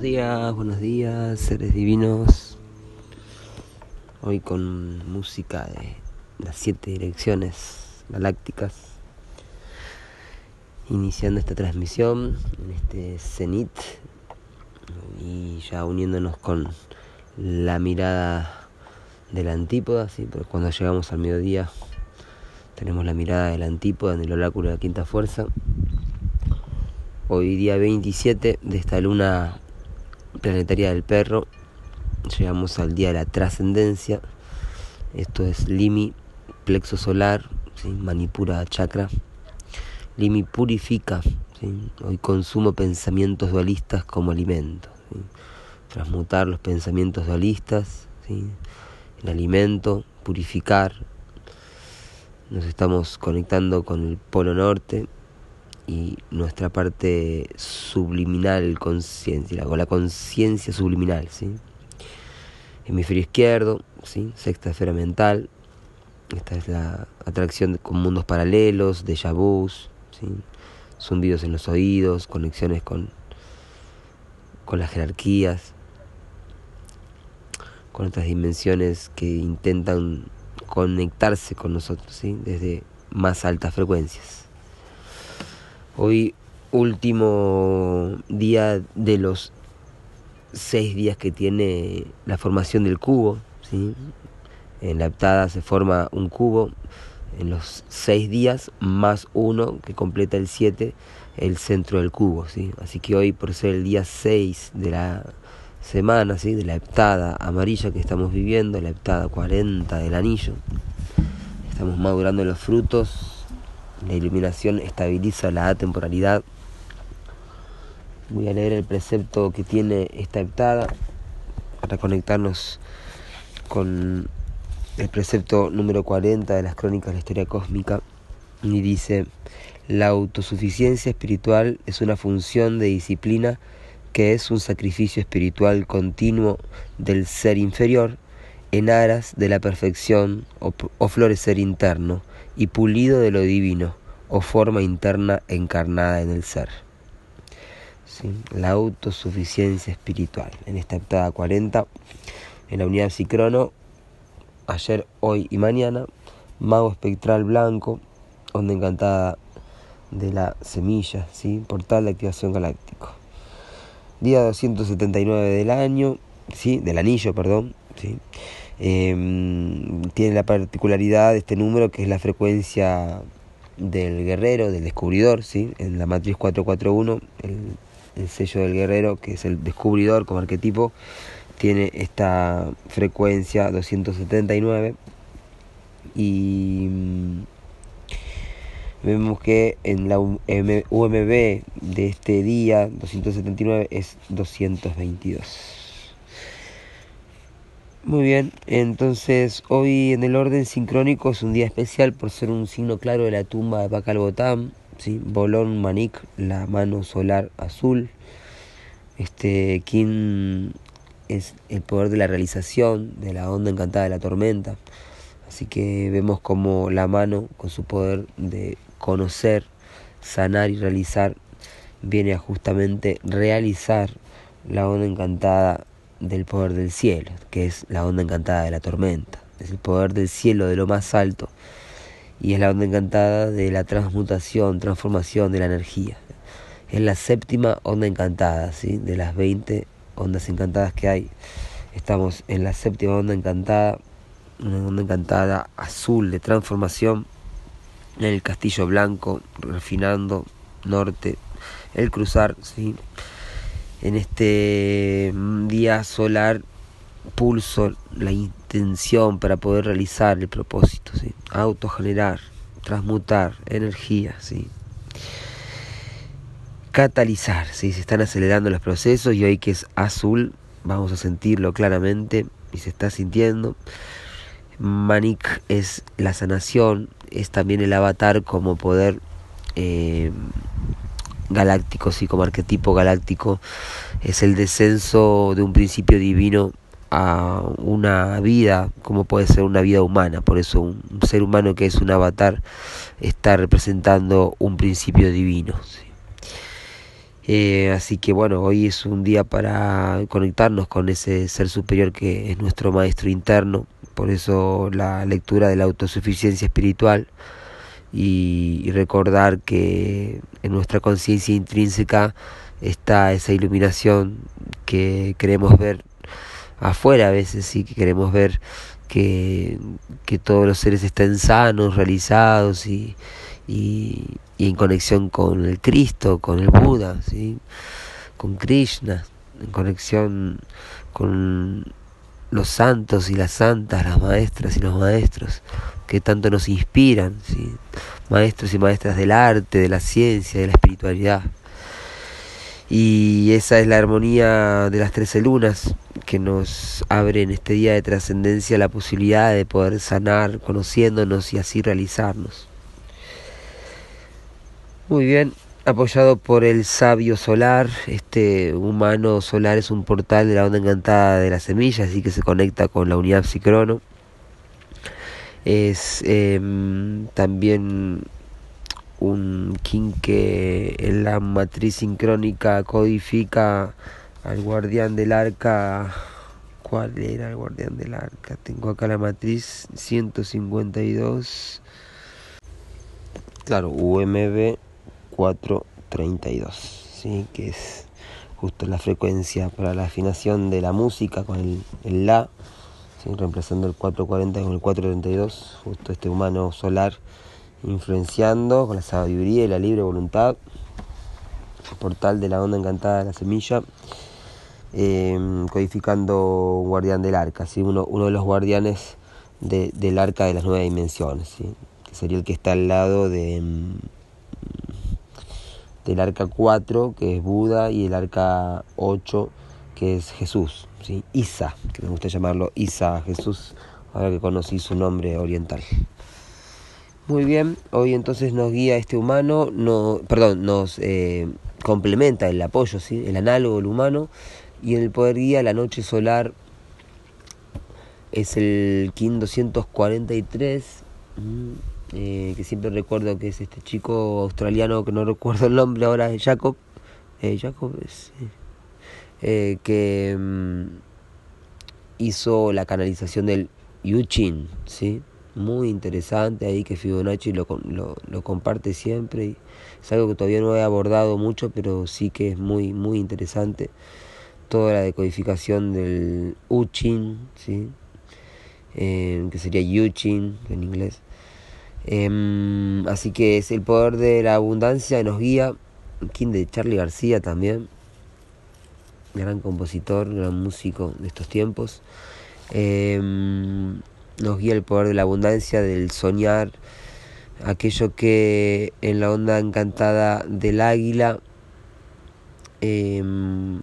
días, buenos días, seres divinos. Hoy con música de las siete direcciones galácticas. Iniciando esta transmisión en este cenit y ya uniéndonos con la mirada de la antípoda, ¿sí? pero cuando llegamos al mediodía tenemos la mirada de la antípoda en el oráculo de la quinta fuerza. Hoy día 27 de esta luna planetaria del perro, llegamos al día de la trascendencia. Esto es Limi, plexo solar, manipura chakra. Limi purifica. Hoy consumo pensamientos dualistas como alimento. Transmutar los pensamientos dualistas en alimento, purificar. Nos estamos conectando con el polo norte, y nuestra parte subliminal conciencia, o la conciencia subliminal, ¿sí? Hemisferio izquierdo, ¿sí? Sexta esfera mental. Esta es la atracción con mundos paralelos, de vus, ¿sí? Zumbidos en los oídos, conexiones con, con las jerarquías, con otras dimensiones que intentan conectarse con nosotros, ¿sí? Desde más altas frecuencias. Hoy último día de los seis días que tiene la formación del cubo. ¿sí? En la heptada se forma un cubo en los seis días más uno que completa el siete, el centro del cubo. ¿sí? Así que hoy por ser el día seis de la semana, ¿sí? de la heptada amarilla que estamos viviendo, la heptada 40 del anillo, estamos madurando los frutos la iluminación estabiliza la atemporalidad. Voy a leer el precepto que tiene esta heptada para conectarnos con el precepto número 40 de las crónicas de la historia cósmica. Y dice, la autosuficiencia espiritual es una función de disciplina que es un sacrificio espiritual continuo del ser inferior en aras de la perfección o, florecer interno y pulido de lo divino o forma interna encarnada en el ser. La autosuficiencia espiritual. En esta heptada 40, en la unidad psicrono, ayer, hoy y mañana, mago espectral blanco, onda encantada de la semilla, ¿sí? portal de activación galáctico. Día 279 del año, ¿sí? del anillo, perdón. Em, tiene la particularidad de este número que es la frecuencia del guerrero, del descubridor, ¿sí? en la matriz 441, el, el sello del guerrero, que es el descubridor como arquetipo, tiene esta frecuencia 279 y mm, vemos que en la UMB de este día 279 es 222. Muy bien, entonces hoy en el orden sincrónico es un día especial por ser un signo claro de la tumba de Bacalbotán, ¿sí? Bolón Manik, la mano solar azul. Este Kin es el poder de la realización, de la onda encantada de la tormenta. Así que vemos como la mano, con su poder de conocer, sanar y realizar, viene a justamente realizar la onda encantada del poder del cielo, que es la onda encantada de la tormenta. Es el poder del cielo de lo más alto y es la onda encantada de la transmutación, transformación de la energía. Es la séptima onda encantada, ¿sí? de las 20 ondas encantadas que hay. Estamos en la séptima onda encantada, una onda encantada azul de transformación en el castillo blanco, refinando norte, el cruzar, ¿sí? En este mm, día solar pulso la intención para poder realizar el propósito, ¿sí? autogenerar, transmutar energía, ¿sí? catalizar, ¿sí? se están acelerando los procesos y hoy que es azul vamos a sentirlo claramente y se está sintiendo. Manik es la sanación, es también el avatar como poder eh, galáctico, sí, como arquetipo galáctico, es el descenso de un principio divino a una vida, como puede ser una vida humana. Por eso un, ser humano que es un avatar está representando un principio divino. Eh, así que bueno, hoy es un día para conectarnos con ese ser superior que es nuestro maestro interno. Por eso la lectura de la autosuficiencia espiritual y, recordar que en nuestra conciencia intrínseca está esa iluminación que queremos ver afuera a veces, sí, que queremos ver que, que todos los seres estén sanos, realizados y, y, en conexión con el Cristo, con el Buda, ¿sí? con Krishna, en conexión con los santos y las santas, las maestras y los maestros que tanto nos inspiran, maestros y maestras del arte, de la ciencia, de la espiritualidad. Y esa es la armonía de las trece lunas que nos abre en este día de trascendencia la posibilidad de poder sanar conociéndonos y así realizarnos. Muy bien, apoyado por el sabio solar, este humano solar es un portal de la onda encantada de la semilla, así que se conecta con la unidad psicrono. Es em, también un king que en la matriz sincrónica codifica al guardián del arca. ¿Cuál era el guardián del arca? Tengo acá la matriz 152. Claro, UMB 432, ¿sí? que es justo la frecuencia para la afinación de la música con el, La, reemplazando el 440 con el 432, justo este humano solar influenciando con la sabiduría y la libre voluntad, portal de la onda encantada de la semilla, em, codificando un guardián del arca, ¿sí? uno, uno de los guardianes del arca de las nueve dimensiones, ¿sí? que sería el que está al lado de em, el arca 4, que es Buda, y el arca 8, que es Jesús. Isa, que me gusta llamarlo Isa Jesús, ahora que conocí su nombre oriental. Muy bien, hoy entonces nos guía este humano, no, perdón, nos eh, complementa el apoyo, ¿sí? el análogo del humano, y en el poder guía la noche solar es el King 243. Eh, que siempre recuerdo que es este chico australiano que no recuerdo el nombre ahora, es Jacob, eh, Jacob eh, que mm, hizo la canalización del Yuchin, ¿sí? muy interesante ahí que Fibonacci lo, lo, lo, comparte siempre es algo que todavía no he abordado mucho pero sí que es muy muy interesante toda la decodificación del Uchin ¿sí? que sería Yuchin en inglés Em, así que es el poder de la abundancia nos guía. King de Charlie García también. Gran compositor, gran músico de estos tiempos. Em, nos guía el poder de la abundancia, del soñar, aquello que en la onda encantada del águila em,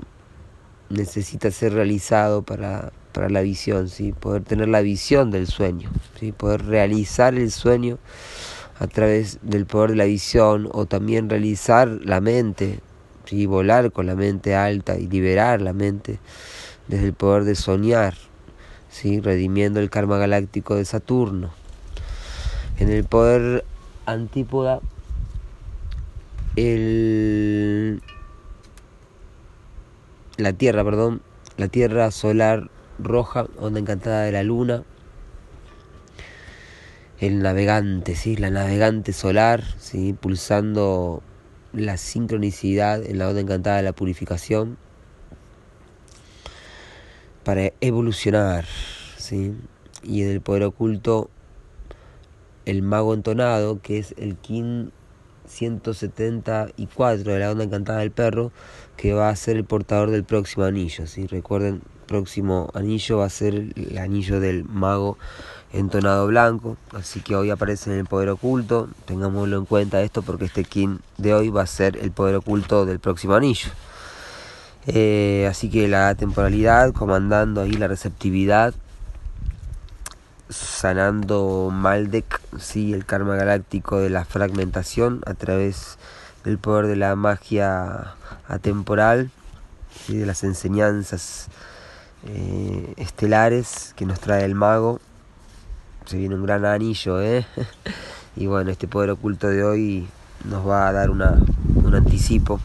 necesita ser realizado para para la visión, ¿sí? poder tener la visión del sueño, ¿sí? poder realizar el sueño a través del poder de la visión o también realizar la mente, ¿sí? volar con la mente alta y liberar la mente desde el poder de soñar, ¿sí? redimiendo el karma galáctico de Saturno. En el poder antípoda, el... la Tierra, perdón, la Tierra solar roja, onda encantada de la luna. El navegante, ¿sí? la navegante solar, ¿sí? pulsando la sincronicidad en la onda encantada de la purificación para evolucionar. ¿sí? Y en el poder oculto, el mago entonado, que es el King 174 de la onda encantada del perro, que va a ser el portador del próximo anillo. ¿sí? Recuerden, próximo anillo va a ser el anillo del mago entonado blanco. Así que hoy aparece en el poder oculto. Tengámoslo en cuenta esto porque este king de hoy va a ser el poder oculto del próximo anillo. Eh, así que la temporalidad, comandando ahí la receptividad, sanando Maldek, sí, el karma galáctico de la fragmentación a través del poder de la magia atemporal, y de las enseñanzas eh, estelares que nos trae el mago. Se viene un gran anillo, ¿eh? y bueno, este poder oculto de hoy nos va a dar una, un anticipo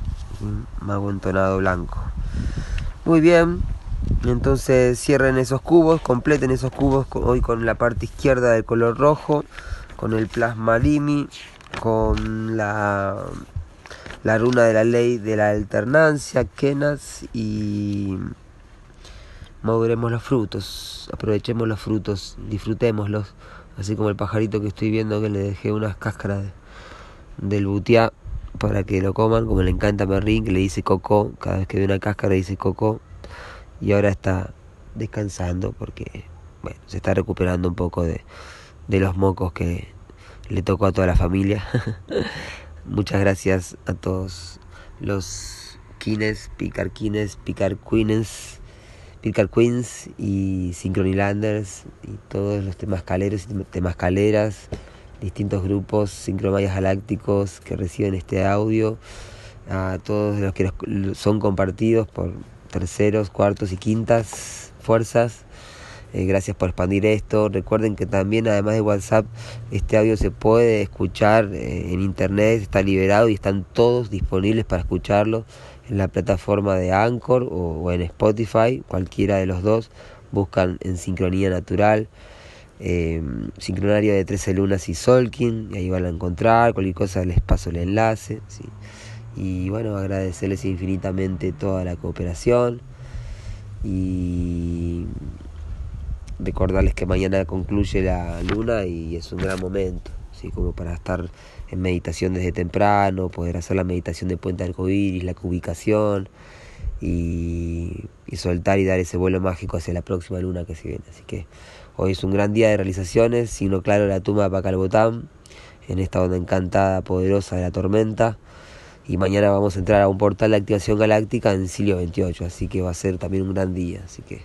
mago entonado blanco. Muy bien, entonces cierren esos cubos, completen esos cubos hoy con la parte izquierda del color rojo, con el plasma limi, con la, la runa de la ley de la alternancia, Kenas y maduremos los frutos, aprovechemos los frutos, disfrutémoslos, así como el pajarito que estoy viendo que le dejé unas cáscaras del butiá para que lo coman, como le encanta a que le dice coco, cada vez que ve una cáscara dice coco, y ahora está descansando porque bueno, se está recuperando un poco de, de los mocos que le tocó a toda la familia. Muchas gracias a todos los kines, picar kines, picar queens y Synchronilanders y todos los temas caleros y temas caleras, distintos grupos sincromayas galácticos que reciben este audio, a todos los que son compartidos por terceros, cuartos y quintas fuerzas. Eh, gracias por expandir esto. Recuerden que también, además de WhatsApp, este audio se puede escuchar eh, en internet, está liberado y están todos disponibles para escucharlo en la plataforma de Anchor o, en Spotify, cualquiera de los dos, buscan en Sincronía Natural, eh, Sincronario de 13 Lunas y Solkin, y ahí van a encontrar, cualquier cosa les paso el enlace. Y bueno, agradecerles infinitamente toda la cooperación y recordarles que mañana concluye la luna y es un gran momento, ¿sí? como para estar en meditación desde temprano, poder hacer la meditación de puente arcoíris, la cubicación y, soltar y dar ese vuelo mágico hacia la próxima luna que se viene. Así que hoy es un gran día de realizaciones, signo claro la tumba de Pacalbotán, en esta onda encantada, poderosa de la tormenta. Y mañana vamos a entrar a un portal de activación galáctica en Silio 28, así que va a ser también un gran día. Así que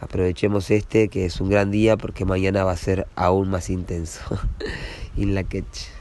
aprovechemos este, que es un gran día, porque mañana va a ser aún más intenso. In la catch.